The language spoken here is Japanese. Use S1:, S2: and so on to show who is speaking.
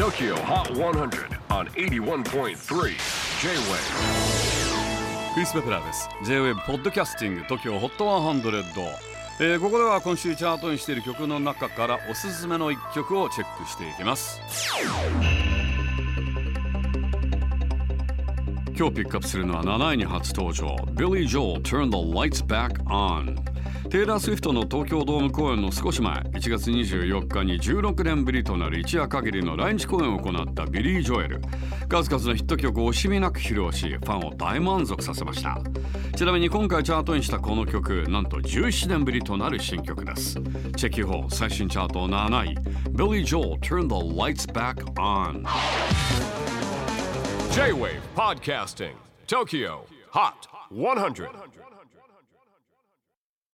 S1: TOKYO HOT 100 on 81.3 J-WAVE
S2: クリス・ペプラーです。J-WAVE ポッドキャスティング TOKYO HOT 100、えーここでは今週チャートインしている曲の中からおすすめの一曲をチェックしていきます。今日ピックアップするのは7位に初登場。Billy Joel Turn the Lights Back On テイラー・スウィフトの東京ドーム公演の少し前1月24日に16年ぶりとなる一夜限りの来日公演を行ったビリー・ジョエル。数々のヒット曲を惜しみなく披露しファンを大満足させました。ちなみに今回チャートにしたこの曲なんと17年ぶりとなる新曲です。チェキホー最新チャート7位。Billy Joel Turn the Lights Back On
S1: J-WAVE PODCASTING TOKYO HOT 100